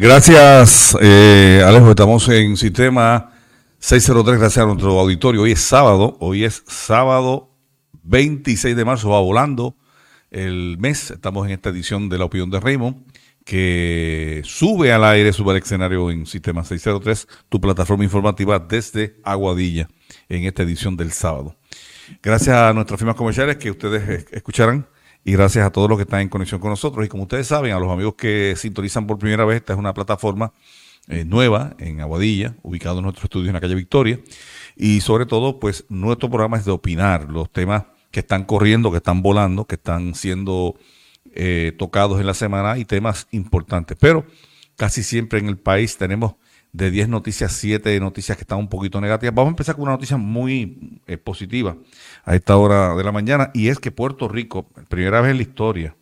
Gracias, eh, Alejo. Estamos en sistema 603, gracias a nuestro auditorio. Hoy es sábado, hoy es sábado 26 de marzo, va volando el mes. Estamos en esta edición de La Opinión de Raymond, que sube al aire, sube al escenario en sistema 603, tu plataforma informativa desde Aguadilla, en esta edición del sábado. Gracias a nuestras firmas comerciales que ustedes escucharán y gracias a todos los que están en conexión con nosotros. Y como ustedes saben, a los amigos que sintonizan por primera vez, esta es una plataforma eh, nueva en Aguadilla, ubicado en nuestro estudio en la calle Victoria. Y sobre todo, pues nuestro programa es de opinar los temas que están corriendo, que están volando, que están siendo eh, tocados en la semana y temas importantes. Pero casi siempre en el país tenemos de 10 noticias, 7 noticias que están un poquito negativas. Vamos a empezar con una noticia muy eh, positiva a esta hora de la mañana y es que Puerto Rico, primera vez en la historia,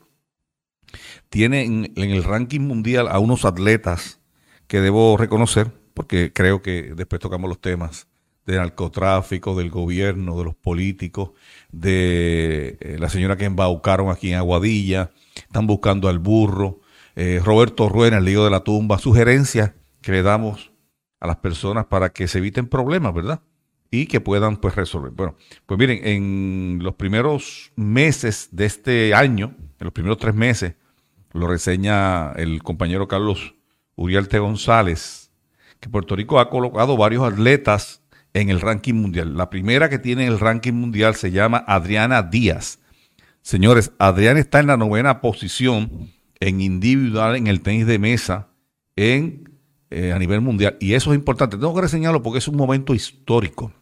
tiene en, el ranking mundial a unos atletas que debo reconocer, porque creo que después tocamos los temas del narcotráfico, del gobierno, de los políticos, de eh, la señora que embaucaron aquí en Aguadilla, están buscando al burro, eh, Roberto Ruena, el lío de la tumba, sugerencias que le damos a las personas para que se eviten problemas, ¿verdad? Y que puedan pues resolver. Bueno, pues miren, en los primeros meses de este año, en los primeros tres meses, lo reseña el compañero Carlos Uriarte González, que Puerto Rico ha colocado varios atletas en el ranking mundial. La primera que tiene el ranking mundial se llama Adriana Díaz. Señores, Adriana está en la novena posición en individual en el tenis de mesa en eh, a nivel mundial. Y eso es importante. Tengo que reseñarlo porque es un momento histórico.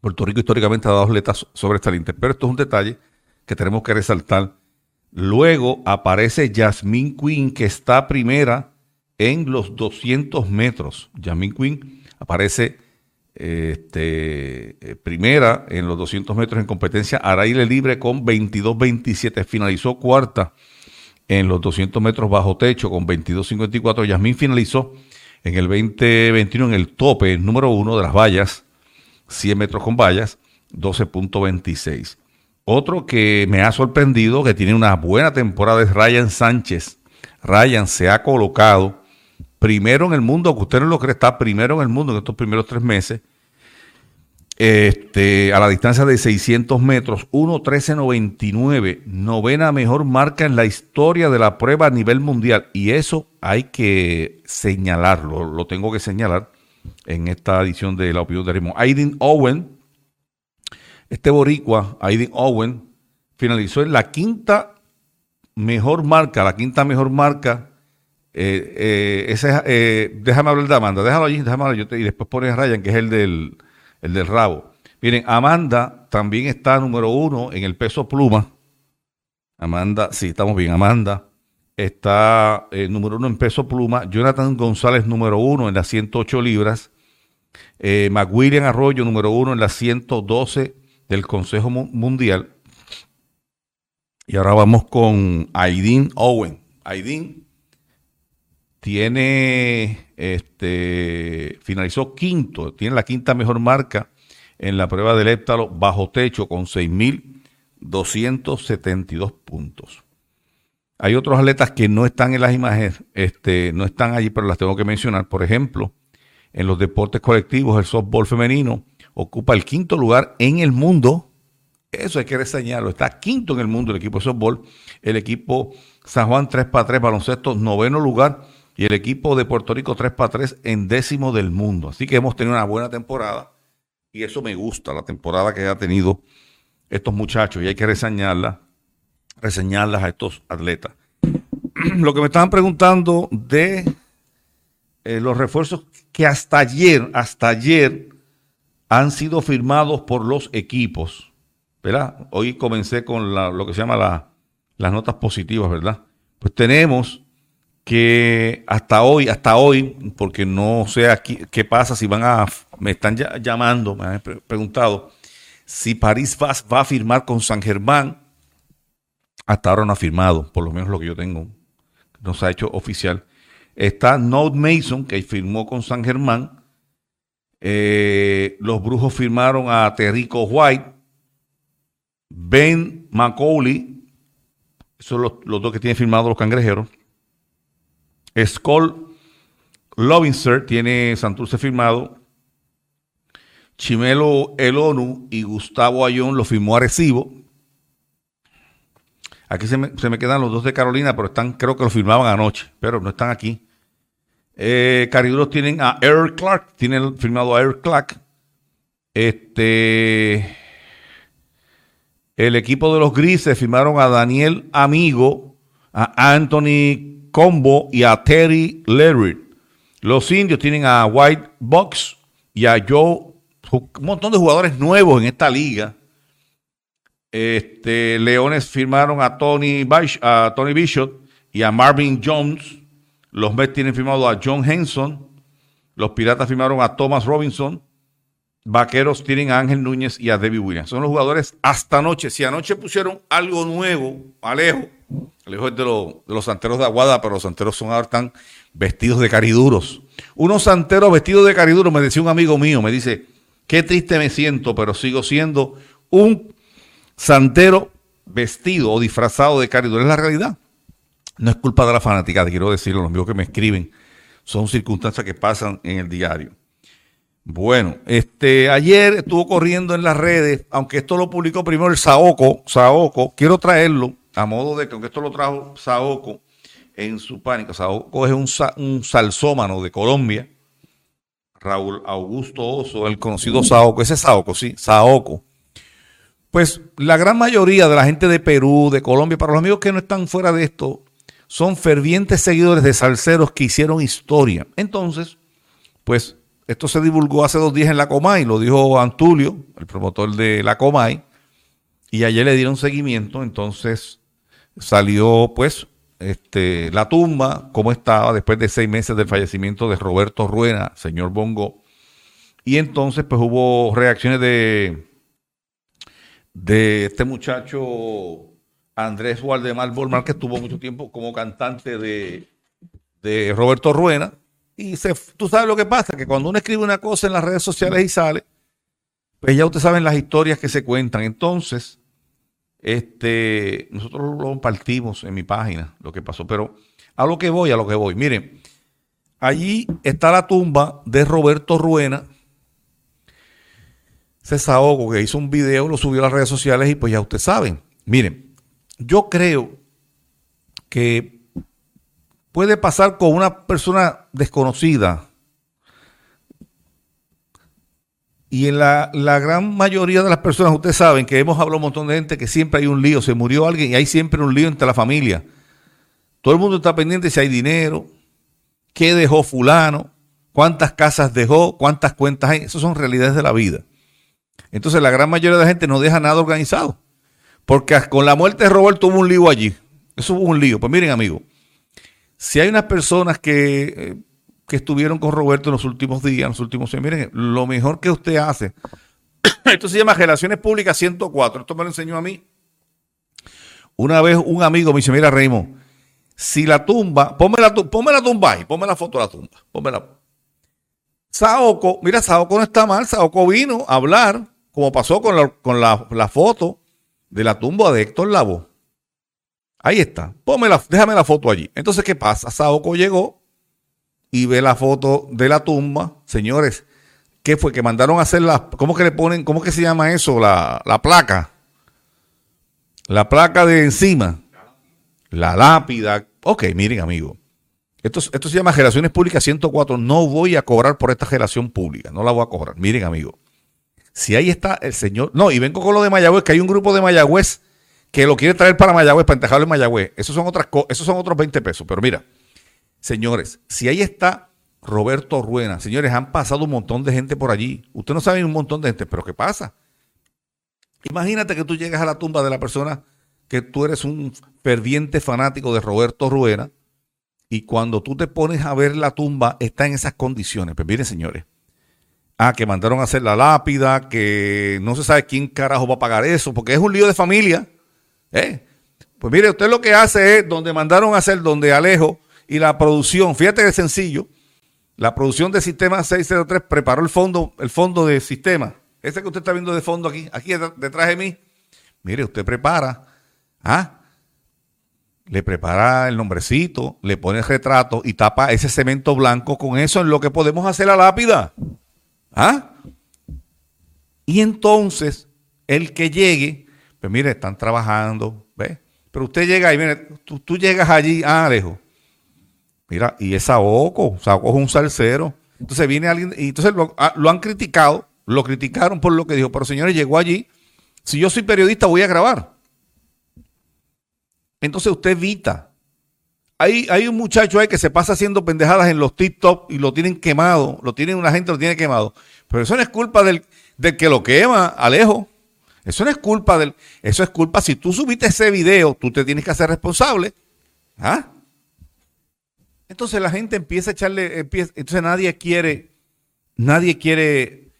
Puerto Rico históricamente ha dado atletas sobresalientes, pero esto es un detalle que tenemos que resaltar. Luego aparece Jasmine Quinn, que está primera en los 200 metros. Jasmine Quinn aparece este, eh, primera en los 200 metros en competencia a aire libre con 22-27. Finalizó cuarta en los 200 metros bajo techo con 22-54. Yasmín finalizó en el 2021 en el tope número uno de las vallas, 100 metros con vallas, 12.26. Otro que me ha sorprendido, que tiene una buena temporada, es Ryan Sánchez. Ryan se ha colocado primero en el mundo, que usted no lo cree, está primero en el mundo en estos primeros tres meses, este, a la distancia de 600 metros, 1.13.99, novena mejor marca en la historia de la prueba a nivel mundial. Y eso hay que señalarlo, lo tengo que señalar en esta edición de La Opinión de Raymond. Aiden Owen, este boricua, Aiden Owen, finalizó en la quinta mejor marca, la quinta mejor marca. Eh, eh, eh, déjame hablar de Amanda, déjalo allí, déjame hablar, yo y después pones Ryan, que es el del el del rabo. Miren, Amanda también está número uno en el peso pluma. Amanda, sí, estamos bien. Amanda está eh, número uno en peso pluma. Jonathan González, número uno en las 108 libras. Eh, McWilliam Arroyo, número uno en las 112 del Consejo Mundial. Y ahora vamos con Aidin Owen. Aidin tiene, este, finalizó quinto, tiene la quinta mejor marca en la prueba del héptalo bajo techo con 6.272 puntos. Hay otros atletas que no están en las imágenes, este, no están allí, pero las tengo que mencionar. Por ejemplo, en los deportes colectivos, el softball femenino ocupa el quinto lugar en el mundo. Eso hay que reseñarlo. Está quinto en el mundo el equipo de softball. El equipo San Juan 3 para 3 baloncesto, noveno lugar y el equipo de Puerto Rico 3 para 3 en décimo del mundo. Así que hemos tenido una buena temporada y eso me gusta, la temporada que ha tenido estos muchachos y hay que reseñarla, reseñarlas a estos atletas. Lo que me estaban preguntando de eh, los refuerzos que hasta ayer, hasta ayer han sido firmados por los equipos, ¿verdad? Hoy comencé con lo que se llama las notas positivas, ¿verdad? Pues tenemos que hasta hoy, hasta hoy, porque no sé aquí, qué pasa si van a, me están llamando, me han preguntado si París va, va, a firmar con San Germán. Hasta ahora no ha firmado, por lo menos lo que yo tengo, no se ha hecho oficial. Está Note Mason, que firmó con San Germán. Eh, los brujos firmaron a Terrico White. Ben Macaulay, son los, los dos que tienen firmados los cangrejeros Skoll Lovinser tiene Santurce firmado. Chimelo Elonu y Gustavo Ayón lo firmó Arecibo. Aquí se me, quedan los dos de Carolina, pero están, creo que lo firmaban anoche, pero no están aquí. Eh, Cariduros tienen a Eric Clark, tienen firmado a Eric Clark. Este, el equipo de los Grises firmaron a Daniel Amigo, a Anthony Combo y a Terry Leary. Los indios tienen a White Box y a Joe, un montón de jugadores nuevos en esta liga. Este, Leones firmaron a Tony, a Tony Bishop y a Marvin Jones. Los Mets tienen firmado a John Henson. Los Piratas firmaron a Thomas Robinson. Vaqueros tienen a Ángel Núñez y a Debbie Williams. Son los jugadores hasta anoche. Si anoche pusieron algo nuevo, Alejo, Alejo es de, de los santeros de Aguada, pero los santeros son ahora están vestidos de cariduros. Unos santeros vestidos de cariduros, me decía un amigo mío, me dice, qué triste me siento, pero sigo siendo un santero vestido o disfrazado de cariduros. Es la realidad. No es culpa de la fanática, quiero decirlo, los amigos que me escriben. Son circunstancias que pasan en el diario. Bueno, este, ayer estuvo corriendo en las redes, aunque esto lo publicó primero el Saoco, Saoco, quiero traerlo a modo de que, aunque esto lo trajo Saoco en su pánico, Saoco es un, un salsómano de Colombia, Raúl Augusto Oso, el conocido Saoco, ese Saoco, sí, Saoco. Pues la gran mayoría de la gente de Perú, de Colombia, para los amigos que no están fuera de esto, son fervientes seguidores de salseros que hicieron historia. Entonces, pues esto se divulgó hace dos días en la Comay, lo dijo Antulio, el promotor de la Comay, y ayer le dieron seguimiento, entonces salió pues este, la tumba, cómo estaba después de seis meses del fallecimiento de Roberto Ruena, señor Bongo, y entonces pues hubo reacciones de, de este muchacho Andrés Waldemar Bolmar, que estuvo mucho tiempo como cantante de, de Roberto Ruena, y se, tú sabes lo que pasa, que cuando uno escribe una cosa en las redes sociales y sale, pues ya ustedes saben las historias que se cuentan. Entonces, este, nosotros lo compartimos en mi página, lo que pasó. Pero a lo que voy, a lo que voy. Miren, allí está la tumba de Roberto Ruena. Saoco que hizo un video, lo subió a las redes sociales y pues ya ustedes saben. Miren, yo creo que puede pasar con una persona desconocida. Y en la, gran mayoría de las personas, ustedes saben que hemos hablado un montón de gente que siempre hay un lío, se murió alguien y hay siempre un lío entre la familia. Todo el mundo está pendiente si hay dinero, qué dejó fulano, cuántas casas dejó, cuántas cuentas hay. Esas son realidades de la vida. Entonces la gran mayoría de la gente no deja nada organizado. Porque con la muerte de Roberto hubo un lío allí. Eso hubo un lío. Pues miren, amigos, si hay unas personas eh, que, estuvieron con Roberto en los últimos días, en los últimos años, miren, lo mejor que usted hace, esto se llama Relaciones Públicas 104, esto me lo enseñó a mí. Una vez un amigo me dice, mira Raymond, si la tumba, ponme la, ponme la tumba ahí, ponme la foto de la tumba, ponme la... Saoco, mira, Saoco no está mal, Saoco vino a hablar, como pasó con la, con la, la foto de la tumba de Héctor Lavoe. Ahí está. déjame la foto allí. Entonces, ¿qué pasa? Saoko llegó y ve la foto de la tumba. Señores, ¿qué fue? Que mandaron a hacer la. ¿Cómo que le ponen? ¿Cómo que se llama eso? La, placa. La placa de encima. La lápida. Ok, miren, amigo. Esto, esto se llama Relaciones Públicas 104. No voy a cobrar por esta relación pública. No la voy a cobrar. Miren, amigo. Si ahí está el señor. No, y vengo con lo de Mayagüez, que hay un grupo de Mayagüez que lo quiere traer para Mayagüez, para entejarlo en Mayagüez. Esos son, otras esos son otros 20 pesos. Pero mira, señores, si ahí está Roberto Ruena, señores, han pasado un montón de gente por allí. Usted no sabe un montón de gente, pero ¿qué pasa? Imagínate que tú llegas a la tumba de la persona que tú eres un ferviente fanático de Roberto Ruena y cuando tú te pones a ver la tumba está en esas condiciones. Pues miren, señores, ah, que mandaron a hacer la lápida, que no se sabe quién carajo va a pagar eso, porque es un lío de familia. ¿Eh? Pues mire, usted lo que hace es donde mandaron a hacer, donde Alejo y la producción, fíjate que sencillo, la producción de Sistema 603 preparó el fondo, el fondo de sistema. Ese que usted está viendo de fondo aquí, aquí detrás de mí. Mire, usted prepara. ¿ah? le prepara el nombrecito, le pone el retrato y tapa ese cemento blanco con eso en lo que podemos hacer la lápida. ¿Ah? Y entonces, el que llegue, pues mire, están trabajando, ¿ves? Pero usted llega y mire, tú, llegas allí, ah, lejos. Mira, y es Saoco, Saoco es un salsero. Entonces viene alguien, y entonces lo, ah, lo han criticado, lo criticaron por lo que dijo, pero señores, llegó allí. Si yo soy periodista, voy a grabar. Entonces usted evita. Hay, hay un muchacho ahí que se pasa haciendo pendejadas en los TikTok y lo tienen quemado, lo tienen, una gente lo tiene quemado. Pero eso no es culpa del, que lo quema, Alejo. Eso no es culpa del. Eso es culpa. Si tú subiste ese video, tú te tienes que hacer responsable. ¿Ah? Entonces la gente empieza a echarle. entonces nadie quiere. Nadie quiere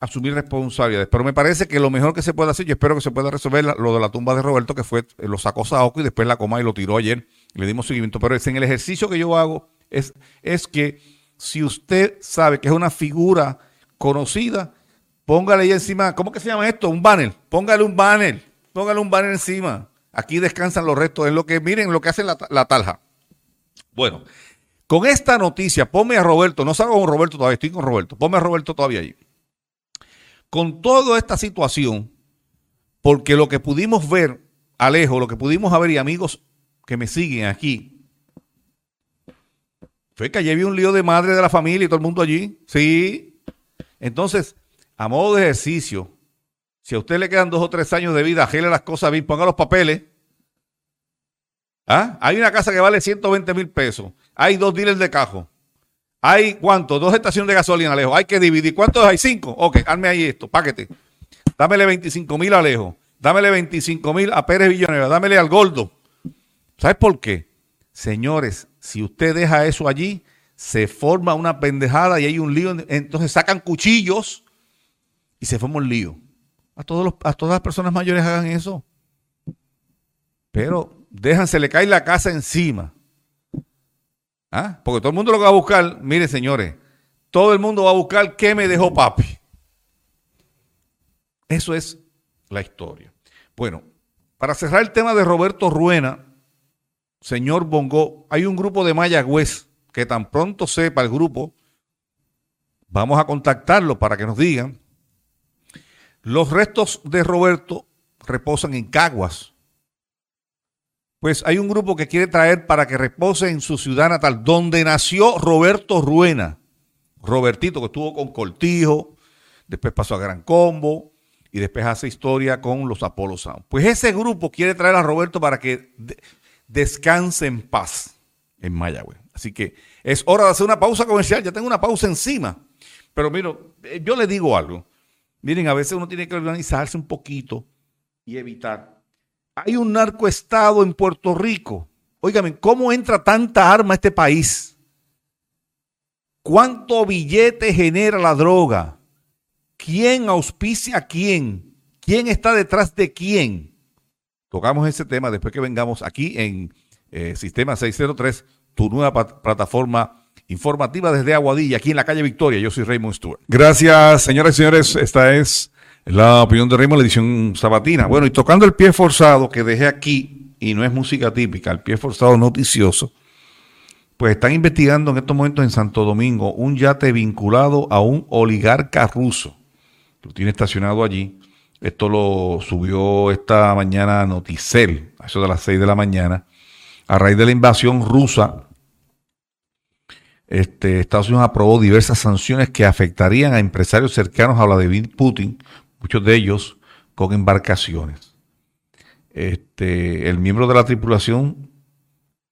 asumir responsabilidades. Pero me parece que lo mejor que se puede hacer, yo espero que se pueda resolver lo de la tumba de Roberto, que fue, eh, lo sacó Saoco y después la coma y lo tiró ayer. le dimos seguimiento. Pero en el ejercicio que yo hago, es, es que si usted sabe que es una figura conocida, póngale ahí encima, ¿cómo que se llama esto? Un banner. Póngale un banner. Póngale un banner encima. Aquí descansan los restos. Es lo que, miren lo que hace la, la talja. Bueno, con esta noticia, ponme a Roberto, no salgo con Roberto todavía, estoy con Roberto, ponme a Roberto todavía allí con toda esta situación, porque lo que pudimos ver, Alejo, lo que pudimos ver y amigos que me siguen aquí, fue que allí había un lío de madre de la familia y todo el mundo allí. Sí. Entonces, a modo de ejercicio, si a usted le quedan dos o tres años de vida, agele las cosas bien, ponga los papeles. ¿Ah? Hay una casa que vale 120 mil pesos. Hay dos dealers de cajo. Hay cuánto? Dos estaciones de gasolina, Alejo. Hay que dividir. ¿Cuántos hay? Cinco. Ok, hazme ahí esto, páquete. Dámele 25 mil a Alejo. Dámele 25 mil a Pérez Villanueva. Dámele al Gordo. ¿Sabes por qué? Señores, si usted deja eso allí, se forma una pendejada y hay un lío. Entonces sacan cuchillos y se forma un lío. A, todos a todas las personas mayores hagan eso. Pero déjanse, le cae la casa encima. ¿Ah? Porque todo el mundo lo va a buscar, mire señores, todo el mundo va a buscar qué me dejó papi. Eso es la historia. Bueno, para cerrar el tema de Roberto Ruena, señor Bongo, hay un grupo de Mayagüez que tan pronto sepa el grupo, vamos a contactarlo para que nos digan. Los restos de Roberto reposan en Caguas, pues hay un grupo que quiere traer para que repose en su ciudad natal, donde nació Roberto Ruena. Robertito, que estuvo con Cortijo, después pasó a Gran Combo y después hace historia con los Apollo Sound. Pues ese grupo quiere traer a Roberto para que descanse en paz en Mayagüez. Así que es hora de hacer una pausa comercial. Ya tengo una pausa encima. Pero miro, eh, yo le digo algo. Miren, a veces uno tiene que organizarse un poquito y evitar hay un narcoestado en Puerto Rico. Óigame, ¿cómo entra tanta arma a este país? ¿Cuánto billete genera la droga? ¿Quién auspicia a quién? ¿Quién está detrás de quién? Tocamos ese tema después que vengamos aquí en eh, Sistema 603, tu nueva plataforma informativa desde Aguadilla, aquí en la calle Victoria. Yo soy Raymond Stewart. Gracias, señoras y señores. Esta es la opinión de Raymond, la edición sabatina. Bueno, y tocando el pie forzado que dejé aquí, y no es música típica, el pie forzado noticioso, pues están investigando en estos momentos en Santo Domingo un yate vinculado a un oligarca ruso. Lo tiene estacionado allí. Esto lo subió esta mañana Noticel, a eso de las 6 de la mañana, a raíz de la invasión rusa este, Estados Unidos aprobó diversas sanciones que afectarían a empresarios cercanos a Vladimir Putin muchos de ellos con embarcaciones. Este, el miembro de la tripulación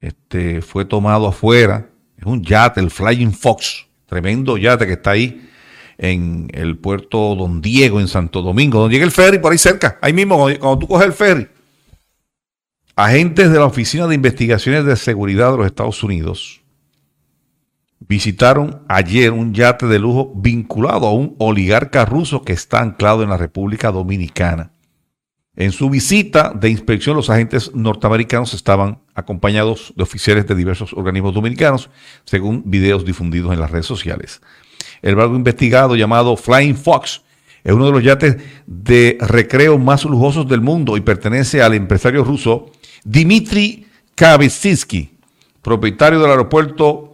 este, fue tomado afuera, es un yate, el Flying Fox, tremendo yate que está ahí en el puerto Don Diego, en Santo Domingo, donde llega el ferry, por ahí cerca, ahí mismo, cuando tú coges el ferry. Agentes de la Oficina de Investigaciones de Seguridad de los Estados Unidos visitaron ayer un yate de lujo vinculado a un oligarca ruso que está anclado en la República Dominicana. En su visita de inspección, los agentes norteamericanos estaban acompañados de oficiales de diversos organismos dominicanos, según videos difundidos en las redes sociales. El barco investigado llamado Flying Fox es uno de los yates de recreo más lujosos del mundo y pertenece al empresario ruso Dmitry Kavitsky, propietario del aeropuerto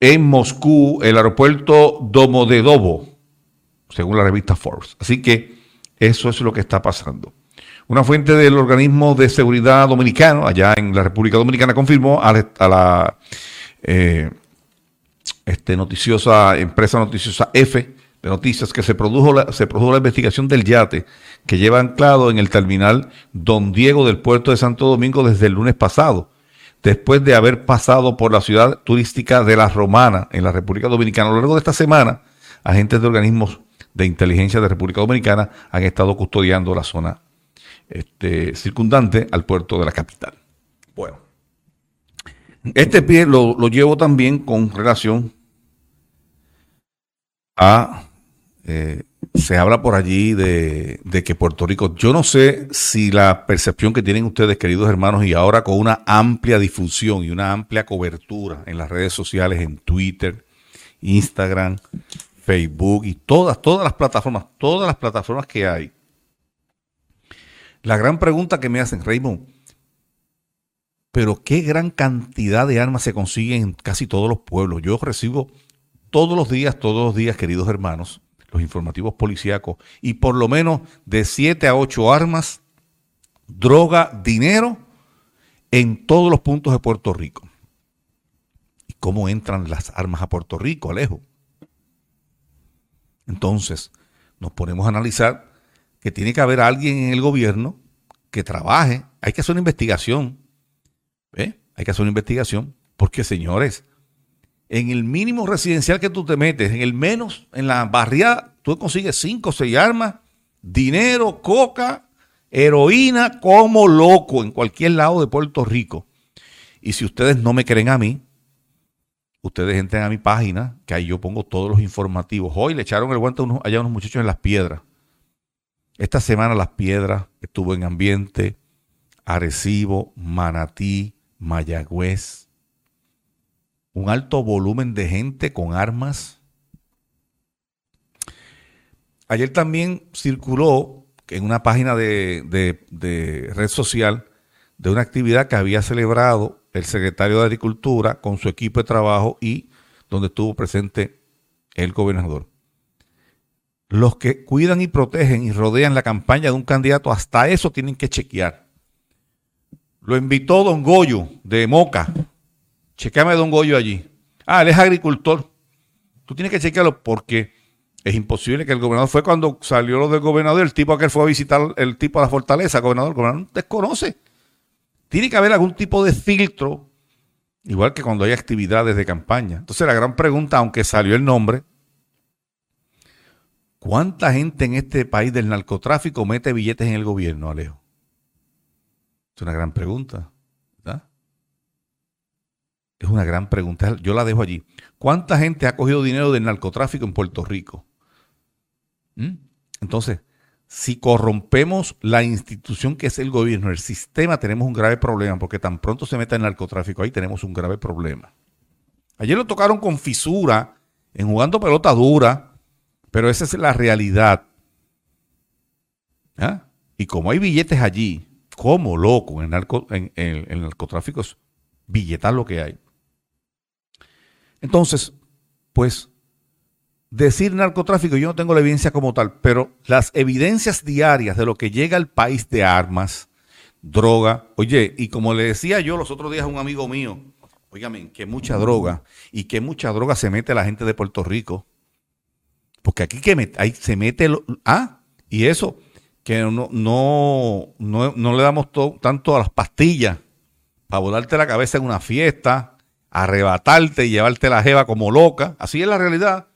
en Moscú, el aeropuerto Domodedovo, según la revista Forbes. Así que eso es lo que está pasando. Una fuente del organismo de seguridad dominicano, allá en la República Dominicana, confirmó a la, eh, este, noticiosa empresa noticiosa F de noticias que se produjo, la, se produjo la investigación del yate que lleva anclado en el terminal Don Diego del puerto de Santo Domingo desde el lunes pasado, después de haber pasado por la ciudad turística de La Romana en la República Dominicana. A lo largo de esta semana, agentes de organismos de inteligencia de República Dominicana han estado custodiando la zona este, circundante al puerto de la capital. Bueno, este pie lo, llevo también con relación a... Eh, se habla por allí de, que Puerto Rico, yo no sé si la percepción que tienen ustedes, queridos hermanos, y ahora con una amplia difusión y una amplia cobertura en las redes sociales, en Twitter, Instagram, Facebook y todas, todas las plataformas, todas las plataformas que hay. La gran pregunta que me hacen, Raymond, pero qué gran cantidad de armas se consiguen en casi todos los pueblos. Yo recibo todos los días, todos los días, queridos hermanos, los informativos policíacos, y por lo menos de 7 a 8 armas, droga, dinero, en todos los puntos de Puerto Rico. ¿Y cómo entran las armas a Puerto Rico, Alejo? Entonces, nos ponemos a analizar que tiene que haber alguien en el gobierno que trabaje. Hay que hacer una investigación. Hay que hacer una investigación. Porque, señores, en el mínimo residencial que tú te metes, en el menos, en la barriada, tú consigues cinco o seis armas, dinero, coca, heroína, como loco en cualquier lado de Puerto Rico. Y si ustedes no me creen a mí, ustedes entren a mi página, que ahí yo pongo todos los informativos. Hoy le echaron el guante a allá unos muchachos en las piedras. Esta semana las piedras estuvo en ambiente, Arecibo, Manatí, Mayagüez. Un alto volumen de gente con armas. Ayer también circuló en una página de, red social de una actividad que había celebrado el secretario de Agricultura con su equipo de trabajo y donde estuvo presente el gobernador. Los que cuidan y protegen y rodean la campaña de un candidato, hasta eso tienen que chequear. Lo invitó don Goyo de Moca. Chequeame don Goyo allí. Ah, él es agricultor. Tú tienes que chequearlo porque es imposible que el gobernador fue cuando salió lo del gobernador, el tipo aquel fue a visitar el tipo a la fortaleza, el gobernador, el gobernador desconoce tiene que haber algún tipo de filtro, igual que cuando hay actividades de campaña. Entonces la gran pregunta, aunque salió el nombre, ¿cuánta gente en este país del narcotráfico mete billetes en el gobierno, Alejo? Es una gran pregunta. Es una gran pregunta. Yo la dejo allí. ¿Cuánta gente ha cogido dinero del narcotráfico en Puerto Rico? ¿Mm? Entonces, si corrompemos la institución que es el gobierno, el sistema, tenemos un grave problema, porque tan pronto se meta el narcotráfico, ahí tenemos un grave problema. Ayer lo tocaron con fisura, en jugando pelota dura, pero esa es la realidad. ¿Ah? Y como hay billetes allí, como loco en, en, el narcotráfico es billetar lo que hay. Entonces, pues decir narcotráfico, yo no tengo la evidencia como tal, pero las evidencias diarias de lo que llega al país de armas, droga, oye, y como le decía yo los otros días a un amigo mío, oígame, que mucha droga y que mucha droga se mete la gente de Puerto Rico. Porque aquí que se mete, ah, y eso, que no, no, no, le damos tanto a las pastillas para volarte la cabeza en una fiesta, arrebatarte y llevarte la jeva como loca. Así es la realidad.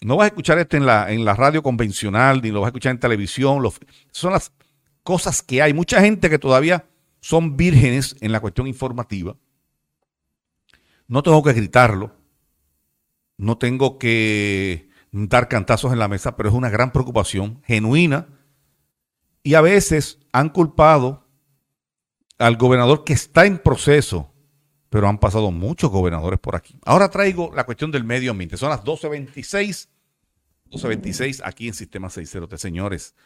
No vas a escuchar esto en la, en la radio convencional, ni lo vas a escuchar en televisión. son las cosas que hay. Mucha gente que todavía son vírgenes en la cuestión informativa. No tengo que gritarlo. No tengo que dar cantazos en la mesa, pero es una gran preocupación genuina. Y a veces han culpado al gobernador que está en proceso, pero han pasado muchos gobernadores por aquí. Ahora traigo la cuestión del medio ambiente. Son las 12.26, 12.26 aquí en Sistema 603. Señores,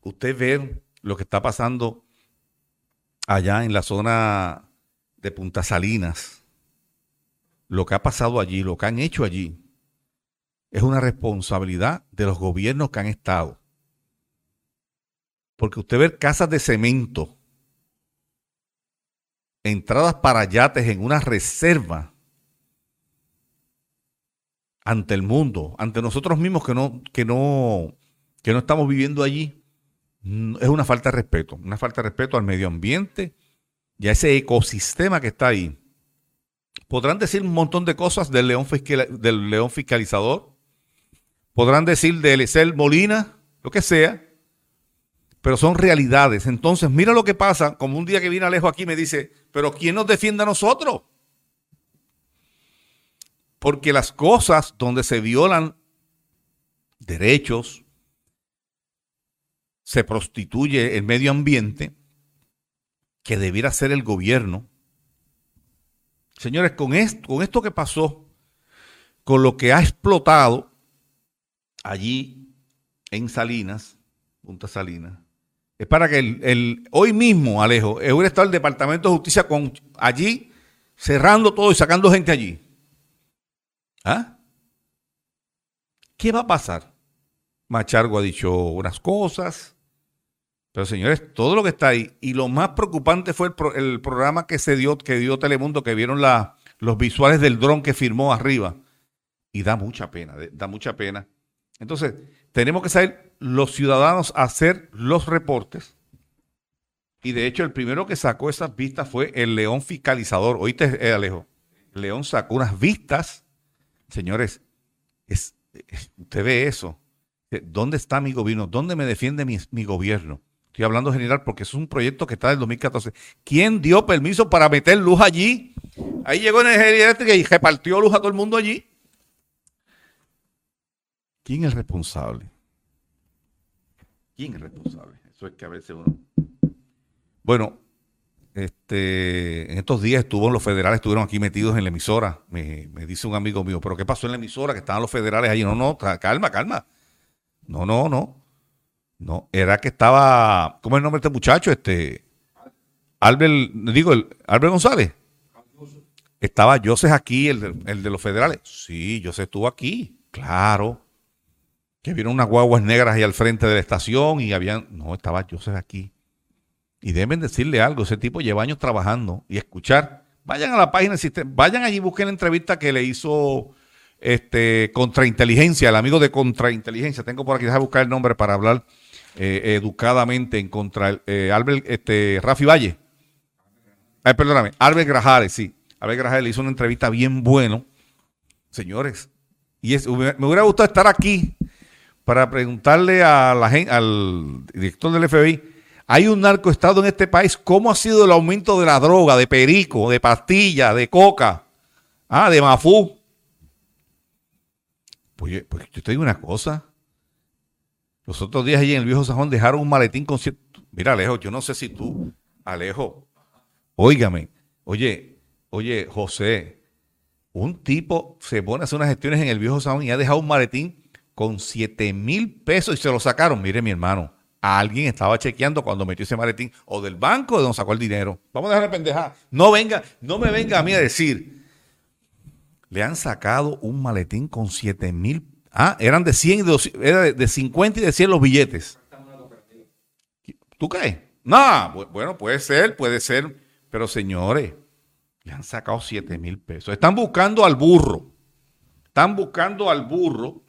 usted ve lo que está pasando allá en la zona de Punta Salinas, lo que ha pasado allí, lo que han hecho allí, es una responsabilidad de los gobiernos que han estado. Porque usted ve casas de cemento, entradas para yates en una reserva ante el mundo, ante nosotros mismos que no, que no, que no estamos viviendo allí, mm, es una falta de respeto, una falta de respeto al medio ambiente y a ese ecosistema que está ahí. Podrán decir un montón de cosas del león, del león fiscalizador, podrán decir de Elisel Molina, lo que sea, pero son realidades. Entonces, mira lo que pasa, como un día que viene Alejo aquí me dice, pero ¿quién nos defiende a nosotros? Porque las cosas donde se violan derechos, se prostituye el medio ambiente, que debiera ser el gobierno. Señores, con esto, con esto que pasó, con lo que ha explotado allí en Salinas, Punta Salinas, es para que el, hoy mismo, Alejo, hubiera estado el Departamento de Justicia con allí cerrando todo y sacando gente allí. ¿Ah? ¿Qué va a pasar? Machargo ha dicho unas cosas, pero señores, todo lo que está ahí, y lo más preocupante fue el, programa que se dio, que dio Telemundo, que vieron los visuales del dron que firmó arriba. Y da mucha pena, da mucha pena. Entonces, tenemos que saber los ciudadanos a hacer los reportes. Y de hecho, el primero que sacó esas vistas fue el León Fiscalizador. Oíste, eh, Alejo. León sacó unas vistas Señores, es, usted ve eso. ¿Dónde está mi gobierno? ¿Dónde me defiende mi, gobierno? Estoy hablando general porque es un proyecto que está del 2014. ¿Quién dio permiso para meter luz allí? Ahí llegó energía eléctrica y repartió luz a todo el mundo allí. ¿Quién es responsable? ¿Quién es responsable? Eso es que a veces uno. Bueno, este, en estos días estuvo los federales, estuvieron aquí metidos en la emisora. Me, dice un amigo mío, ¿pero qué pasó en la emisora? Que estaban los federales allí. No, no, calma, calma. No, no, no. No, era que estaba, ¿cómo es el nombre de este muchacho? Este, Albert, digo, el, Albert González. Estaba Joseph aquí, el de, el de los federales. Sí, Joseph estuvo aquí, claro. Que vieron unas guaguas negras ahí al frente de la estación y habían, no, estaba Joseph aquí. Y deben decirle algo, ese tipo lleva años trabajando y escuchar. Vayan a la página del vayan allí busquen la entrevista que le hizo este Contrainteligencia, el amigo de Contrainteligencia. Tengo por aquí, déjame buscar el nombre para hablar eh, educadamente en contra eh, Albert, este, Rafi Valle. Ay, perdóname, Albert Grajales, sí. Albert Grajales le hizo una entrevista bien bueno. Señores, y me, hubiera gustado estar aquí para preguntarle a la, al director del FBI hay un narcoestado en este país. ¿Cómo ha sido el aumento de la droga, de perico, de pastilla, de coca, ah, de mafú? Pues, pues yo te digo una cosa. Los otros días allí en el viejo Sajón dejaron un maletín con cierto... Mira, Alejo, yo no sé si tú, Alejo, óigame, oye, oye, José, un tipo se pone a hacer unas gestiones en el viejo Sajón y ha dejado un maletín con 7 mil pesos y se lo sacaron. Mire, mi hermano, alguien estaba chequeando cuando metió ese maletín o del banco de donde sacó el dinero. Vamos a dejar de pendejar. No venga, no me venga a mí a decir, le han sacado un maletín con 7 mil. Ah, eran de 100 era de 50 y de 100 los billetes. ¿Tú crees? No, bueno, puede ser, puede ser. Pero señores, le han sacado 7 mil pesos. Están buscando al burro. Están buscando al burro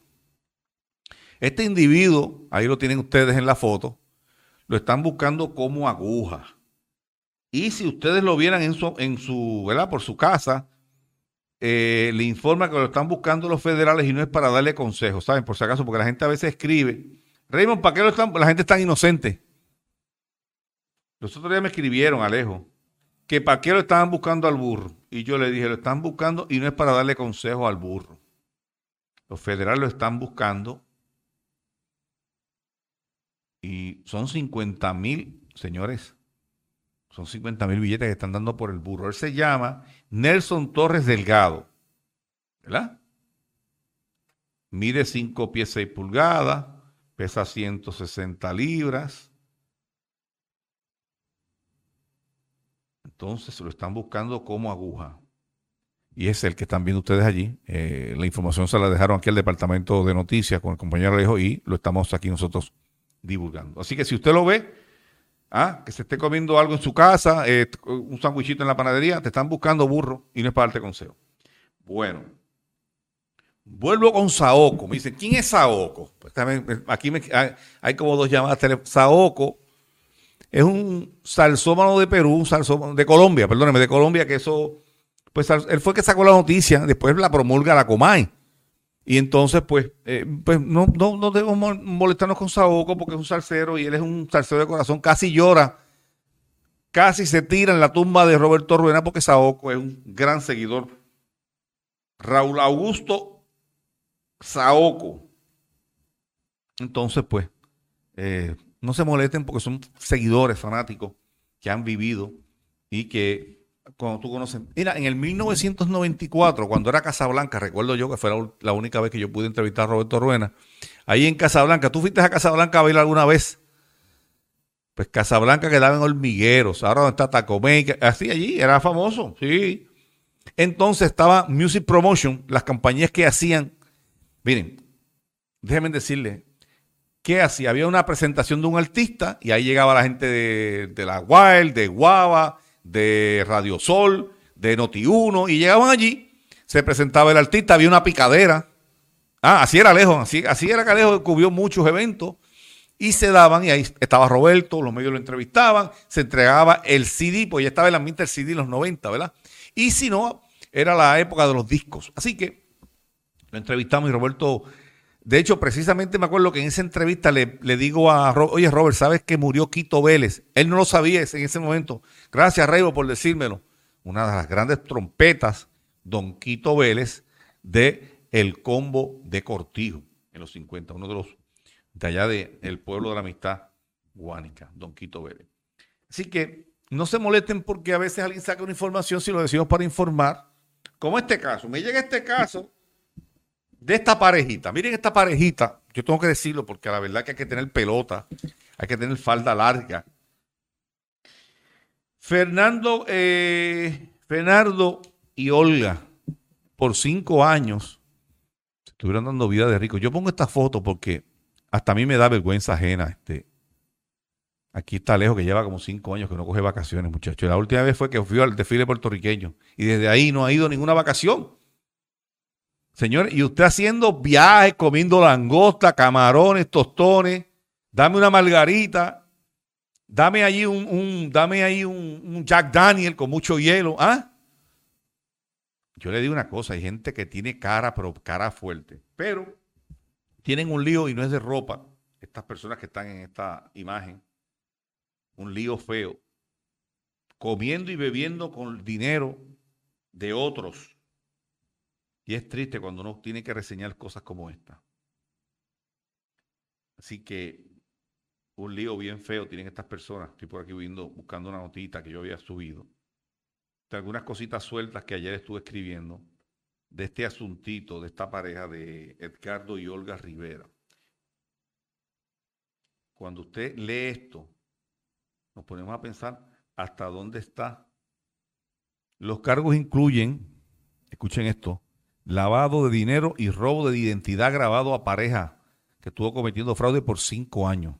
este individuo, ahí lo tienen ustedes en la foto, lo están buscando como aguja. Y si ustedes lo vieran en su, en su ¿verdad? Por su casa, eh, le informa que lo están buscando los federales y no es para darle consejos, ¿saben? Por si acaso, porque la gente a veces escribe, Raymond, ¿para qué lo están? La gente es tan inocente. Los otros días me escribieron, Alejo, que para qué lo estaban buscando al burro. Y yo le dije, lo están buscando y no es para darle consejos al burro. Los federales lo están buscando y son 50 mil, señores, son 50 mil billetes que están dando por el burro. Él se llama Nelson Torres Delgado, ¿verdad? Mide 5 pies 6 pulgadas, pesa 160 libras. Entonces lo están buscando como aguja. Y es el que están viendo ustedes allí. Eh, la información se la dejaron aquí al departamento de noticias con el compañero Alejo y lo estamos aquí nosotros divulgando. Así que si usted lo ve, ah, que se esté comiendo algo en su casa, eh, un sandwichito en la panadería, te están buscando burro y no es para darte consejo. Bueno, vuelvo con Saoco. Me dicen, ¿quién es Saoco? Pues aquí hay, como dos llamadas. Saoco es un salsómano de Perú, un salsómano de Colombia, perdóneme, de Colombia, que eso, pues él fue que sacó la noticia, después la promulga la Comay. Y entonces, pues, eh, pues no, no, no debemos molestarnos con Saoco porque es un salsero y él es un salsero de corazón, casi llora, casi se tira en la tumba de Roberto Ruena porque Saoco es un gran seguidor. Raúl Augusto Saoco. Entonces, pues, eh, no se molesten porque son seguidores fanáticos que han vivido y que cuando tú conoces. Mira, en el 1994, cuando era Casablanca, recuerdo yo que fue la, única vez que yo pude entrevistar a Roberto Ruena, ahí en Casablanca, ¿tú fuiste a Casablanca a bailar alguna vez? Pues Casablanca quedaba en hormigueros, ahora donde está Tacomé, así allí, era famoso, sí. Entonces estaba Music Promotion, las compañías que hacían, miren, déjenme decirles, ¿qué hacía? Había una presentación de un artista y ahí llegaba la gente de, de la Wild, de Guava, de Radio Sol, de Noti1, y llegaban allí, se presentaba el artista, había una picadera. Ah, así era lejos, así, así era que Alejo cubrió muchos eventos y se daban, y ahí estaba Roberto, los medios lo entrevistaban, se entregaba el CD, pues ya estaba el ambiente del CD en los 90, ¿verdad? Y si no, era la época de los discos. Así que lo entrevistamos y Roberto de hecho, precisamente me acuerdo que en esa entrevista le, digo a Robert, oye Robert, ¿sabes que murió Quito Vélez? Él no lo sabía en ese momento. Gracias, Reibo, por decírmelo. Una de las grandes trompetas, Don Quito Vélez, de El Combo de Cortijo, en los 50, uno de los de allá del pueblo de la amistad, Guánica, Don Quito Vélez. Así que no se molesten porque a veces alguien saca una información si lo decimos para informar, como este caso. Me llega este caso de esta parejita. Miren esta parejita, yo tengo que decirlo porque la verdad que hay que tener pelota, hay que tener falda larga. Fernando, eh, Fernando y Olga, por cinco años, estuvieron dando vida de rico. Yo pongo esta foto porque hasta a mí me da vergüenza ajena. Este, aquí está lejos que lleva como cinco años que no coge vacaciones, muchachos. La última vez fue que fui al desfile puertorriqueño y desde ahí no ha ido ninguna vacación. Señor, y usted haciendo viajes, comiendo langosta, camarones, tostones, dame una margarita, dame allí un, dame ahí un, Jack Daniel con mucho hielo, ¿ah? Yo le digo una cosa, hay gente que tiene cara, pero cara fuerte, pero tienen un lío y no es de ropa, estas personas que están en esta imagen, un lío feo, comiendo y bebiendo con dinero de otros y es triste cuando uno tiene que reseñar cosas como esta. Así que un lío bien feo tienen estas personas. Estoy por aquí viendo, buscando una notita que yo había subido. De algunas cositas sueltas que ayer estuve escribiendo de este asuntito, de esta pareja de Edgardo y Olga Rivera. Cuando usted lee esto, nos ponemos a pensar hasta dónde está. Los cargos incluyen, escuchen esto, lavado de dinero y robo de identidad grabado a pareja que estuvo cometiendo fraude por cinco años.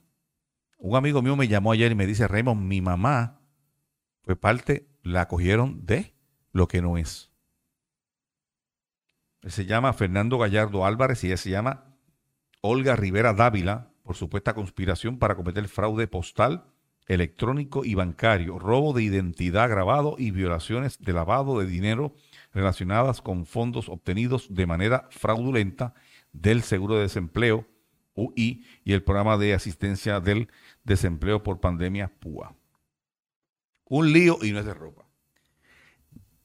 Un amigo mío me llamó ayer y me dice, Raymond, mi mamá fue parte, la cogieron de lo que no es. Él se llama Fernando Gallardo Álvarez y ella se llama Olga Rivera Dávila por supuesta conspiración para cometer fraude postal, electrónico y bancario, robo de identidad grabado y violaciones de lavado de dinero relacionadas con fondos obtenidos de manera fraudulenta del Seguro de Desempleo, UI, y el programa de asistencia del desempleo por pandemia PUA. Un lío y no es de ropa.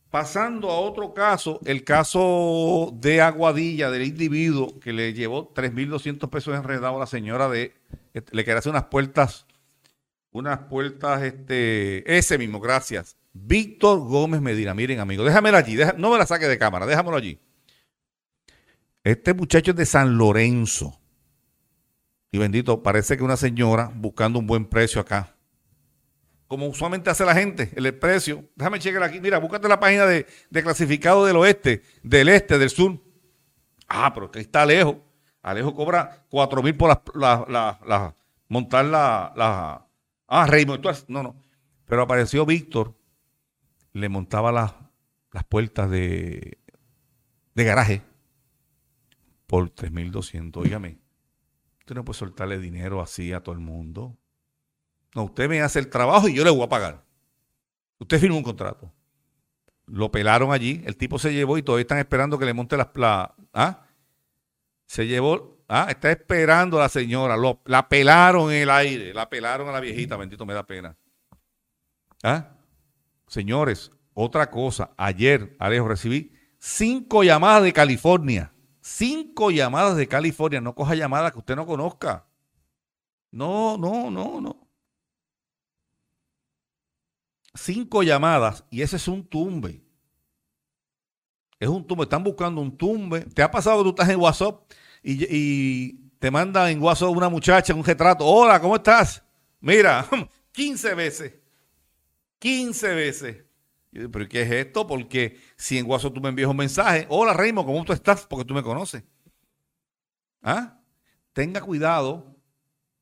Pasando a otro caso, el caso de Aguadilla, del individuo que le llevó 3.200 pesos enredado a la señora de, le quería unas puertas, unas puertas, este, ese mismo, gracias, Víctor Gómez Medina. Miren, amigo, déjamelo allí. no me la saque de cámara, déjamelo allí. Este muchacho es de San Lorenzo. Y bendito, parece que una señora buscando un buen precio acá. como usualmente hace la gente, el precio. Déjame chequear aquí. Mira, búscate la página de, clasificado del oeste, del este, del sur. Ah, pero que está lejos. Alejo cobra cuatro mil por la, montar la, la ah, Raymond, no, no. Pero apareció Víctor, le montaba las puertas de, de garaje por 3.200. Óigame, usted no puede soltarle dinero así a todo el mundo. No, usted me hace el trabajo y yo le voy a pagar. Usted firmó un contrato. Lo pelaron allí, el tipo se llevó y todavía están esperando que le monte las... La, ¿ah? Se llevó, ah, está esperando a la señora, la pelaron en el aire, la pelaron a la viejita, bendito me da pena. ¿Ah? Señores, otra cosa, ayer, Alejo, recibí cinco llamadas de California. Cinco llamadas de California. No coja llamadas que usted no conozca. No, no, no, no. cinco llamadas y ese es un tumbe. Es un tumbe. Están buscando un tumbe. ¿Te ha pasado que tú estás en WhatsApp y, te manda en WhatsApp una muchacha un retrato? Hola, ¿cómo estás? Mira, 15 veces. 15 veces. ¿Pero qué es esto? Porque si en WhatsApp tú me envías un mensaje, hola Reimo, ¿cómo tú estás? Porque tú me conoces. ¿Ah? Tenga cuidado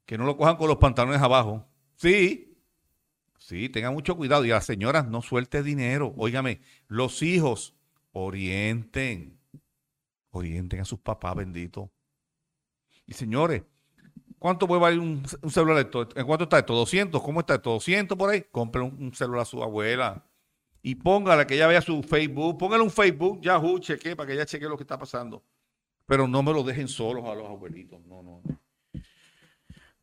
que no lo cojan con los pantalones abajo. Sí, Sí, tenga mucho cuidado. Y a las señoras, no suelte dinero. Óigame, los hijos, orienten. Orienten a sus papás, bendito. Y señores, ¿cuánto puede valer un, celular esto? ¿En cuánto está esto? ¿200? ¿Cómo está esto? ¿200 por ahí? Compre un, celular a su abuela. Y póngale que ella vea su Facebook. Póngale un Facebook, Yahoo, cheque, para que ella cheque lo que está pasando. Pero no me lo dejen solos a los abuelitos. No, no, no.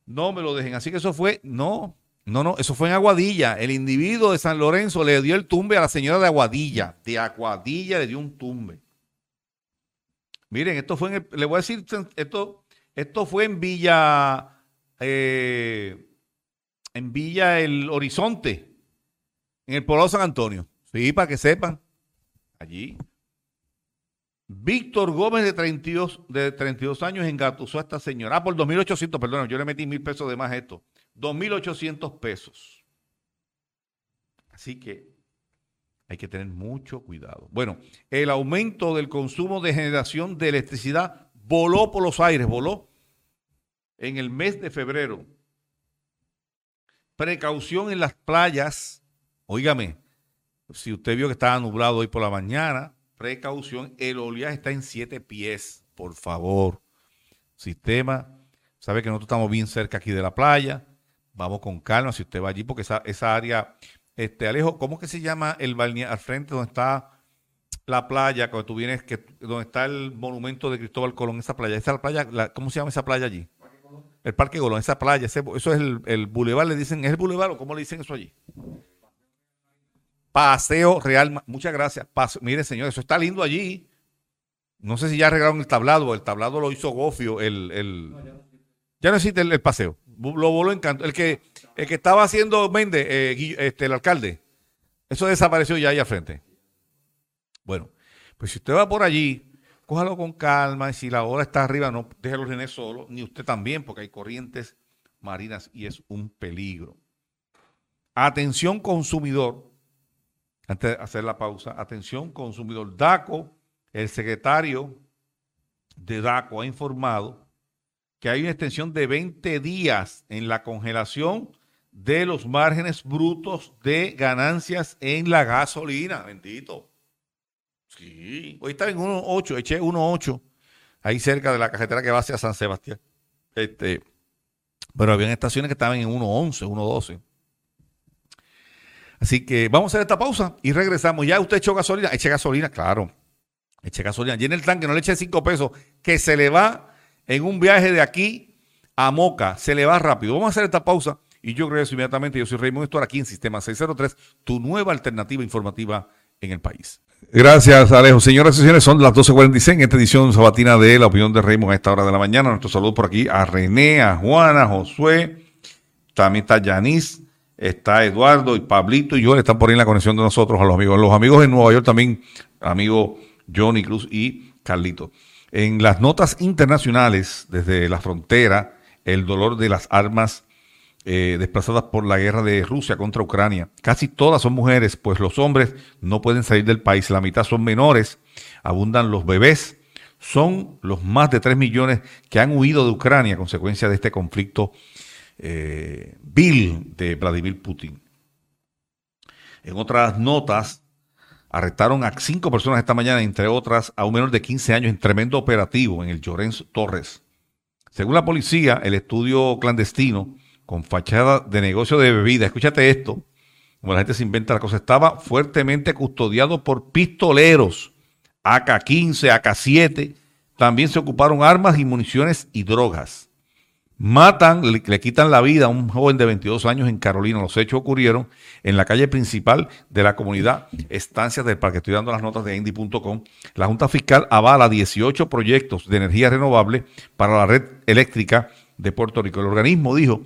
No me lo dejen. Así que eso fue, no, no, no, eso fue en Aguadilla. El individuo de San Lorenzo le dio el tumbe a la señora de Aguadilla. De Aguadilla le dio un tumbe. Miren, esto fue en el, le voy a decir, esto, esto fue en Villa, eh, en Villa El Horizonte, en el pueblo de San Antonio. Sí, para que sepan. Allí. Víctor Gómez, de 32, de 32 años, engatusó a esta señora. Ah, por 2.800, perdón, yo le metí mil pesos de más a esto. 2.800 pesos. Así que hay que tener mucho cuidado. Bueno, el aumento del consumo de generación de electricidad voló por los aires, voló en el mes de febrero. Precaución en las playas. Óigame, si usted vio que estaba nublado hoy por la mañana, precaución, el oleaje está en siete pies, por favor. Sistema, sabe que nosotros estamos bien cerca aquí de la playa vamos con calma si usted va allí, porque esa, esa área, este Alejo, ¿cómo que se llama el balneario al frente donde está la playa, cuando tú vienes, que, donde está el monumento de Cristóbal Colón, esa playa, esa playa, ¿cómo se llama esa playa allí? El Parque Colón, esa playa, eso es el, el bulevar, le dicen, ¿es el bulevar o cómo le dicen eso allí? Paseo Real, muchas gracias. mire, señor, eso está lindo allí. No sé si ya arreglaron el tablado, el tablado lo hizo Gofio, el, el ya no existe el paseo lo voló en canto. El que, el que estaba haciendo Méndez, eh, este, el alcalde, eso desapareció ya ahí al frente. Bueno, pues si usted va por allí, cójalo con calma. Y si la ola está arriba, no deje los renes solo, ni usted también, porque hay corrientes marinas y es un peligro. Atención consumidor, antes de hacer la pausa, atención consumidor. DACO, el secretario de DACO ha informado que hay una extensión de 20 días en la congelación de los márgenes brutos de ganancias en la gasolina. Bendito. Sí. Hoy está en 1.8, eché 1.8 ahí cerca de la cajetera que va hacia San Sebastián. Este, pero habían estaciones que estaban en 1.11, 1.12. Así que vamos a hacer esta pausa y regresamos. Ya usted echó gasolina, eche gasolina, claro. Eche gasolina, llene el tanque, no le eche 5 pesos, que se le va en un viaje de aquí a Moca. Se le va rápido. Vamos a hacer esta pausa y yo regreso inmediatamente. Yo soy Raymond Estor aquí en Sistema 603, tu nueva alternativa informativa en el país. Gracias, Alejo. Señoras y señores, son las 12.46 en esta edición sabatina de La Opinión de Raymond a esta hora de la mañana. Nuestro saludo por aquí a René, a Juana, a Josué, también está Yanis, está Eduardo y Pablito y yo están por ahí en la conexión de nosotros, a los amigos. Los amigos en Nueva York también, amigo Johnny Cruz y Carlito. En las notas internacionales, desde la frontera, el dolor de las armas eh, desplazadas por la guerra de Rusia contra Ucrania. Casi todas son mujeres, pues los hombres no pueden salir del país. La mitad son menores, abundan los bebés. Son los más de 3 millones que han huido de Ucrania a consecuencia de este conflicto eh, vil de Vladimir Putin. En otras notas, arrestaron a cinco personas esta mañana, entre otras a un menor de 15 años en tremendo operativo en el Llorens Torres. Según la policía, el estudio clandestino con fachada de negocio de bebida, escúchate esto, como la gente se inventa la cosa, estaba fuertemente custodiado por pistoleros, AK-15, AK-7, también se ocuparon armas y municiones y drogas. Matan, le, quitan la vida a un joven de 22 años en Carolina. Los hechos ocurrieron en la calle principal de la comunidad Estancias del Parque. Estoy dando las notas de Indy.com. La Junta Fiscal avala 18 proyectos de energía renovable para la red eléctrica de Puerto Rico. El organismo dijo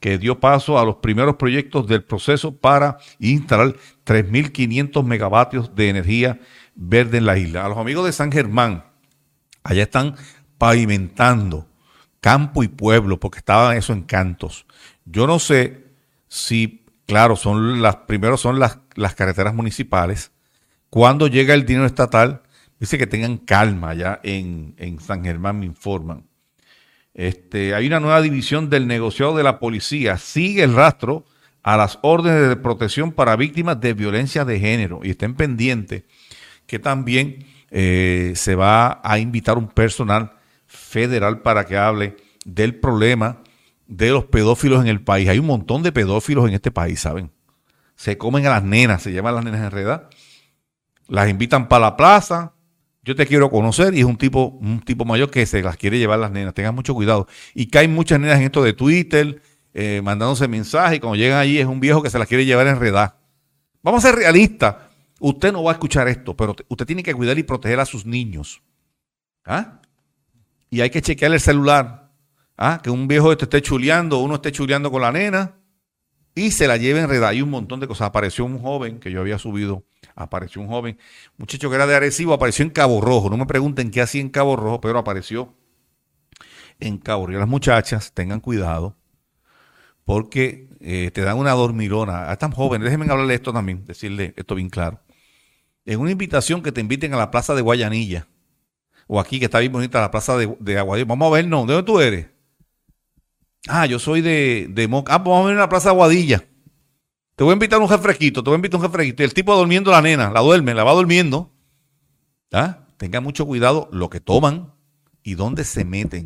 que dio paso a los primeros proyectos del proceso para instalar 3.500 megavatios de energía verde en la isla. A los amigos de San Germán, allá están pavimentando campo y pueblo, porque estaban esos encantos. Yo no sé si, claro, son las, primero son las, las carreteras municipales. Cuando llega el dinero estatal, dice que tengan calma allá en, en San Germán, me informan. Este, hay una nueva división del negociado de la policía. Sigue el rastro a las órdenes de protección para víctimas de violencia de género. Y estén pendientes que también eh, se va a invitar un personal federal para que hable del problema de los pedófilos en el país. Hay un montón de pedófilos en este país, ¿saben? Se comen a las nenas, se llaman las nenas enredadas, las invitan para la plaza. Yo te quiero conocer y es un tipo, un tipo mayor que se las quiere llevar las nenas. Tengan mucho cuidado. Y caen muchas nenas en esto de Twitter, eh, mandándose mensajes y cuando llegan allí es un viejo que se las quiere llevar enredadas. Vamos a ser realistas. Usted no va a escuchar esto, pero usted tiene que cuidar y proteger a sus niños. ¿Ah? y hay que chequear el celular. ¿ah? Que un viejo esté chuleando, uno esté chuleando con la nena y se la lleve enredada. Hay un montón de cosas. Apareció un joven que yo había subido. Apareció un joven, muchacho que era de Arecibo, apareció en Cabo Rojo. No me pregunten qué hacía en Cabo Rojo, pero apareció en Cabo Rojo. Las muchachas tengan cuidado porque eh, te dan una dormirona. A estas jóvenes, déjenme hablarle esto también, decirle esto bien claro. En una invitación que te inviten a la plaza de Guayanilla o aquí que está bien bonita la plaza de, de Aguadilla. Vamos a ver, no, ¿de dónde tú eres? Ah, yo soy de, de Moca. Ah, pues vamos a ver la plaza de Aguadilla. Te voy a invitar un refresquito, te voy a invitar un refresquito. Y el tipo durmiendo la nena, la duerme, la va durmiendo. ¿Ah? Tengan mucho cuidado lo que toman y dónde se meten.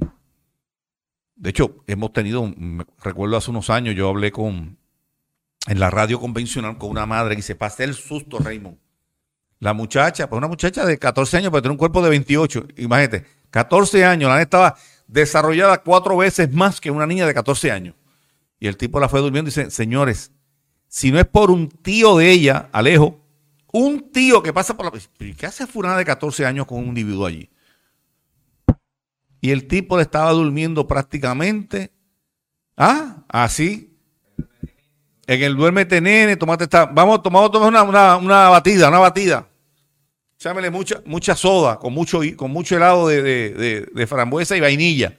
De hecho, hemos tenido, recuerdo hace unos años, yo hablé con, en la radio convencional con una madre que se pasé el susto, Raymond. La muchacha, pues una muchacha de 14 años, pero tiene un cuerpo de 28. Imagínate, 14 años, la nena estaba desarrollada cuatro veces más que una niña de 14 años. Y el tipo la fue durmiendo y dice, señores, si no es por un tío de ella, Alejo, un tío que pasa por la... ¿Qué hace Furana de 14 años con un individuo allí? Y el tipo le estaba durmiendo prácticamente, ah, así, en el duérmete nene, tomate esta, vamos, tomamos, tomamos una, una batida, una batida. Chámele mucha, mucha soda, con mucho, con mucho helado de, frambuesa y vainilla.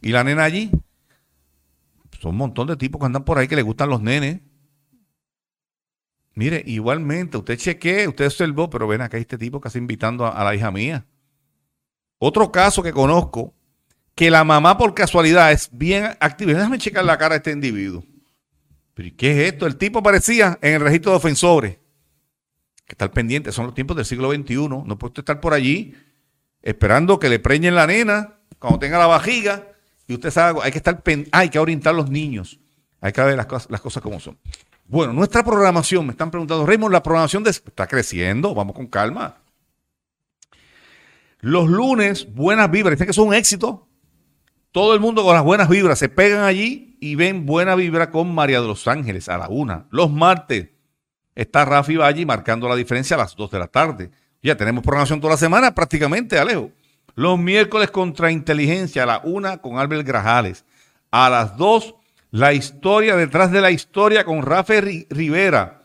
Y la nena allí. Son un montón de tipos que andan por ahí que le gustan los nenes. Mire, igualmente, usted chequee, usted observó, pero ven acá este tipo está invitando a, la hija mía. Otro caso que conozco, que la mamá por casualidad es bien activa. Déjame checar la cara de este individuo. ¿Pero qué es esto? El tipo aparecía en el registro de ofensores que estar pendiente, son los tiempos del siglo XXI, no puede estar por allí esperando que le preñen la nena cuando tenga la vajiga y usted sabe, hay que estar hay que orientar a los niños, hay que ver las cosas, las cosas como son. Bueno, nuestra programación, me están preguntando, Raymond, la programación está creciendo, vamos con calma. Los lunes, buenas vibras, dicen que es un éxito. Todo el mundo con las buenas vibras se pegan allí y ven buena vibra con María de los Ángeles a la una. Los martes, está Rafi Valle marcando la diferencia a las 2 de la tarde. Ya tenemos programación toda la semana prácticamente, Alejo. Los miércoles contra inteligencia a la 1 con Albert Grajales. A las 2, la historia detrás de la historia con Rafi Rivera.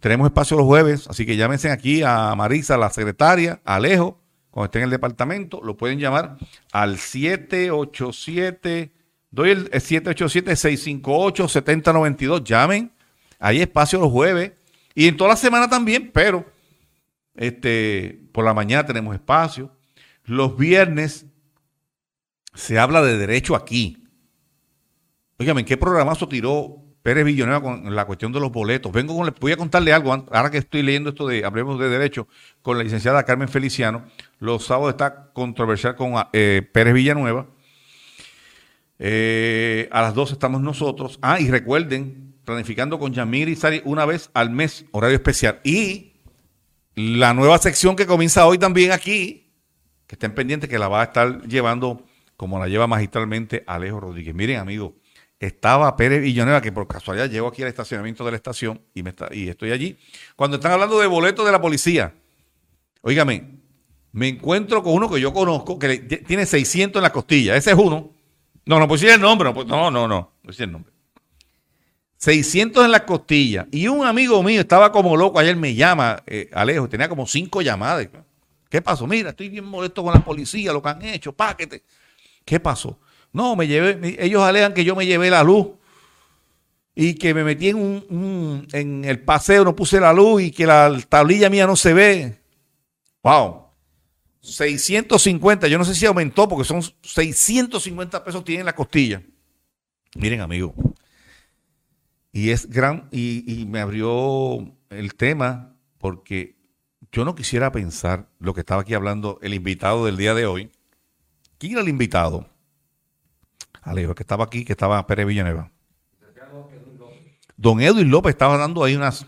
Tenemos espacio los jueves, así que llámense aquí a Marisa, la secretaria, Alejo, cuando esté en el departamento, lo pueden llamar al 787 Doy el 787-658-7092. Llamen. Hay espacio los jueves y en toda la semana también, pero este, por la mañana tenemos espacio. Los viernes se habla de derecho aquí. Óigame, ¿qué programazo tiró Pérez Villanueva con la cuestión de los boletos? Vengo con, voy a contarle algo, ahora que estoy leyendo esto de Hablemos de Derecho, con la licenciada Carmen Feliciano. Los sábados está controversial con eh, Pérez Villanueva. Eh, a las 12 estamos nosotros. Ah, y recuerden, planificando con Yamir y Sari una vez al mes, horario especial. Y la nueva sección que comienza hoy también aquí, que estén pendientes que la va a estar llevando como la lleva magistralmente Alejo Rodríguez. Miren, amigos, estaba Pérez Villanueva, que por casualidad llegó aquí al estacionamiento de la estación y, me está, y estoy allí. Cuando están hablando de boletos de la policía, óigame, me encuentro con uno que yo conozco que tiene 600 en la costilla. Ese es uno. No, no, sí el nombre. No, no, no, no, no el nombre. 600 en la costilla. Y un amigo mío estaba como loco. Ayer me llama, eh, Alejo, tenía como cinco llamadas. ¿Qué pasó? Mira, estoy bien molesto con la policía, lo que han hecho, páquete. ¿Qué pasó? No, me llevé, ellos alegan que yo me llevé la luz y que me metí en, un, en el paseo, no puse la luz y que la tablilla mía no se ve. Wow. 650, yo no sé si aumentó porque son 650 pesos tienen la costilla. Miren, amigo. Y es gran, y, y me abrió el tema porque yo no quisiera pensar lo que estaba aquí hablando el invitado del día de hoy. ¿Quién era el invitado? Alejo, que estaba aquí, que estaba Pérez Villanueva. Don Edwin López estaba dando ahí unas,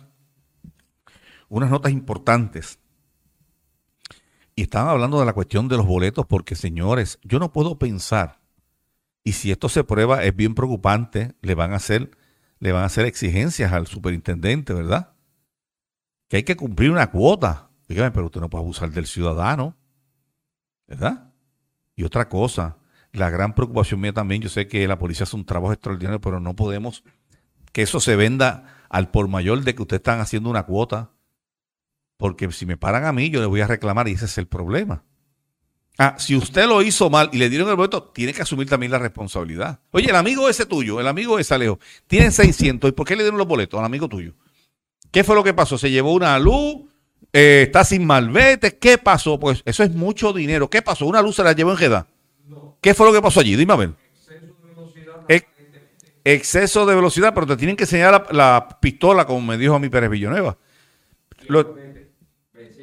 unas notas importantes. Y estaban hablando de la cuestión de los boletos, porque señores, yo no puedo pensar, y si esto se prueba, es bien preocupante, le van a hacer, le van a hacer exigencias al superintendente, ¿verdad? Que hay que cumplir una cuota. Dígame, pero usted no puede abusar del ciudadano, ¿verdad? Y otra cosa, la gran preocupación mía también, yo sé que la policía hace un trabajo extraordinario, pero no podemos que eso se venda al por mayor de que ustedes están haciendo una cuota, porque si me paran a mí, yo le voy a reclamar y ese es el problema. Ah, si usted lo hizo mal y le dieron el boleto, tiene que asumir también la responsabilidad. Oye, el amigo ese tuyo, el amigo ese Alejo, tiene 600, ¿y por qué le dieron los boletos al amigo tuyo? ¿Qué fue lo que pasó? ¿Se llevó una luz? Eh, ¿Está sin malvete? ¿Qué pasó? Pues eso es mucho dinero. ¿Qué pasó? ¿Una luz se la llevó en Jeddah? ¿Qué fue lo que pasó allí? Dime a ver. Exceso de velocidad, pero te tienen que enseñar la, pistola, como me dijo a mi Pérez Villanueva.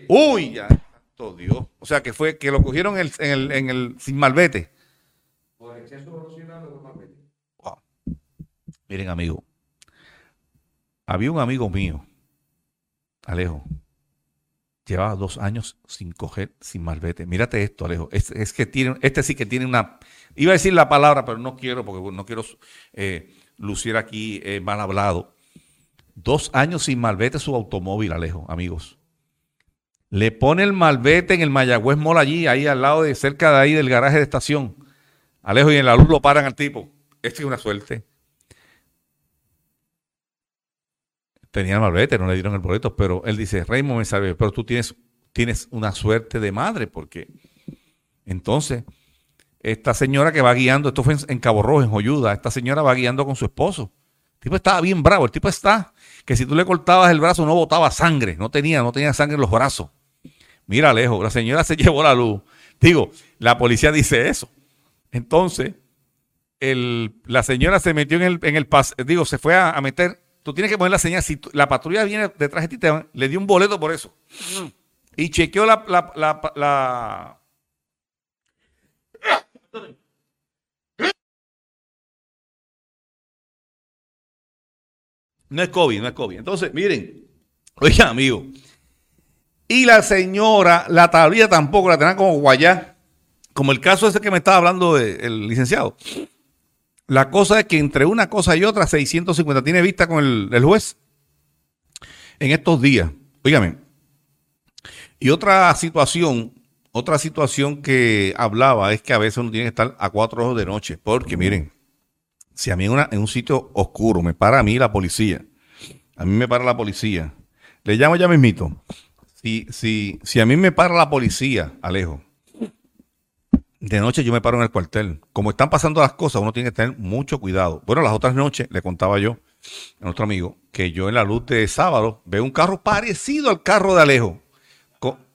uy, ya, todo Dios. O sea, que fue que lo cogieron en el, en el, sin malvete. Por exceso de velocidad malvete. Miren, amigo. Había un amigo mío, Alejo, llevaba dos años sin coger, sin malvete. Mírate esto, Alejo. Es, que tiene, este sí que tiene una. Iba a decir la palabra, pero no quiero, porque no quiero eh, lucir aquí eh, mal hablado. Dos años sin malvete su automóvil, Alejo, amigos. Le pone el malvete en el Mayagüez Mall allí, ahí al lado de, cerca de ahí del garaje de estación. Alejo, y en la luz lo paran al tipo. Esta es una suerte. Tenía el malvete, no le dieron el boleto, pero él dice, Raymond me salve, pero tú tienes, tienes una suerte de madre, porque entonces esta señora que va guiando, esto fue en, Cabo Rojo, en Joyuda, esta señora va guiando con su esposo. El tipo estaba bien bravo, el tipo está, que si tú le cortabas el brazo no botaba sangre, no tenía, no tenía sangre en los brazos. Mira lejos, la señora se llevó la luz. Digo, la policía dice eso. Entonces, el, la señora se metió en el, en el digo, se fue a meter tú tienes que poner la señal. Si la patrulla viene detrás de ti, le dio un boleto por eso. Y chequeó la, No es COVID, no es COVID. Entonces, miren, oiga, amigo. Y la señora, la tablilla tampoco la tenían como guayá. Como el caso ese que me estaba hablando el licenciado. La cosa es que entre una cosa y otra, 650 tiene vista con el, juez en estos días. Óigame. Y otra situación, otra situación que hablaba es que a veces uno tiene que estar a cuatro ojos de noche. Porque miren, si a mí en, en un sitio oscuro me para a mí la policía, a mí me para la policía, le llamo ya mismito. Si, si, si a mí me para la policía, Alejo, de noche yo me paro en el cuartel. Como están pasando las cosas, uno tiene que tener mucho cuidado. Bueno, las otras noches le contaba yo a nuestro amigo que yo en la luz de sábado veo un carro parecido al carro de Alejo.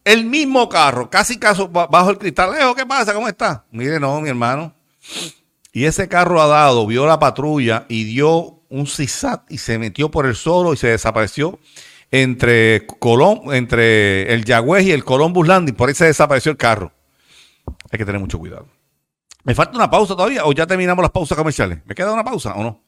El mismo carro, casi caso bajo el cristal. Alejo, ¿qué pasa? ¿Cómo está? Mire, no, mi hermano. Y ese carro ha dado, vio la patrulla y dio un CISAT y se metió por el solo y se desapareció entre Colón, entre el Yagüez y el Columbus Landing. Por ahí se desapareció el carro. Hay que tener mucho cuidado. ¿Me falta una pausa todavía o ya terminamos las pausas comerciales? ¿Me queda una pausa o no?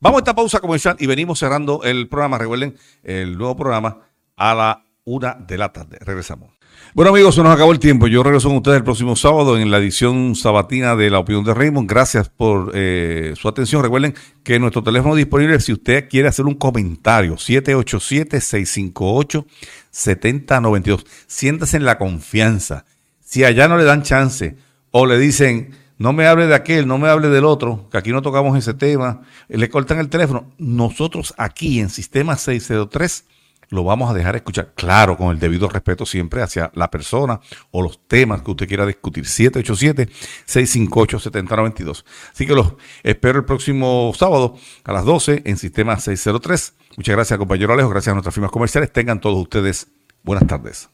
Vamos a esta pausa comercial y venimos cerrando el programa. Recuerden, el nuevo programa a la una de la tarde. Regresamos. Bueno amigos, se nos acabó el tiempo. Yo regreso con ustedes el próximo sábado en la edición sabatina de La Opinión de Raymond. Gracias por eh, su atención. Recuerden que nuestro teléfono disponible, si usted quiere hacer un comentario, 787-658-7092. Siéntase en la confianza. Si allá no le dan chance o le dicen, no me hable de aquel, no me hable del otro, que aquí no tocamos ese tema, le cortan el teléfono, nosotros aquí en Sistema 603 lo vamos a dejar escuchar, claro, con el debido respeto siempre hacia la persona o los temas que usted quiera discutir. 787-658-7092. Así que los espero el próximo sábado a las 12 en Sistema 603. Muchas gracias, compañero Alejo. Gracias a nuestras firmas comerciales. Tengan todos ustedes buenas tardes.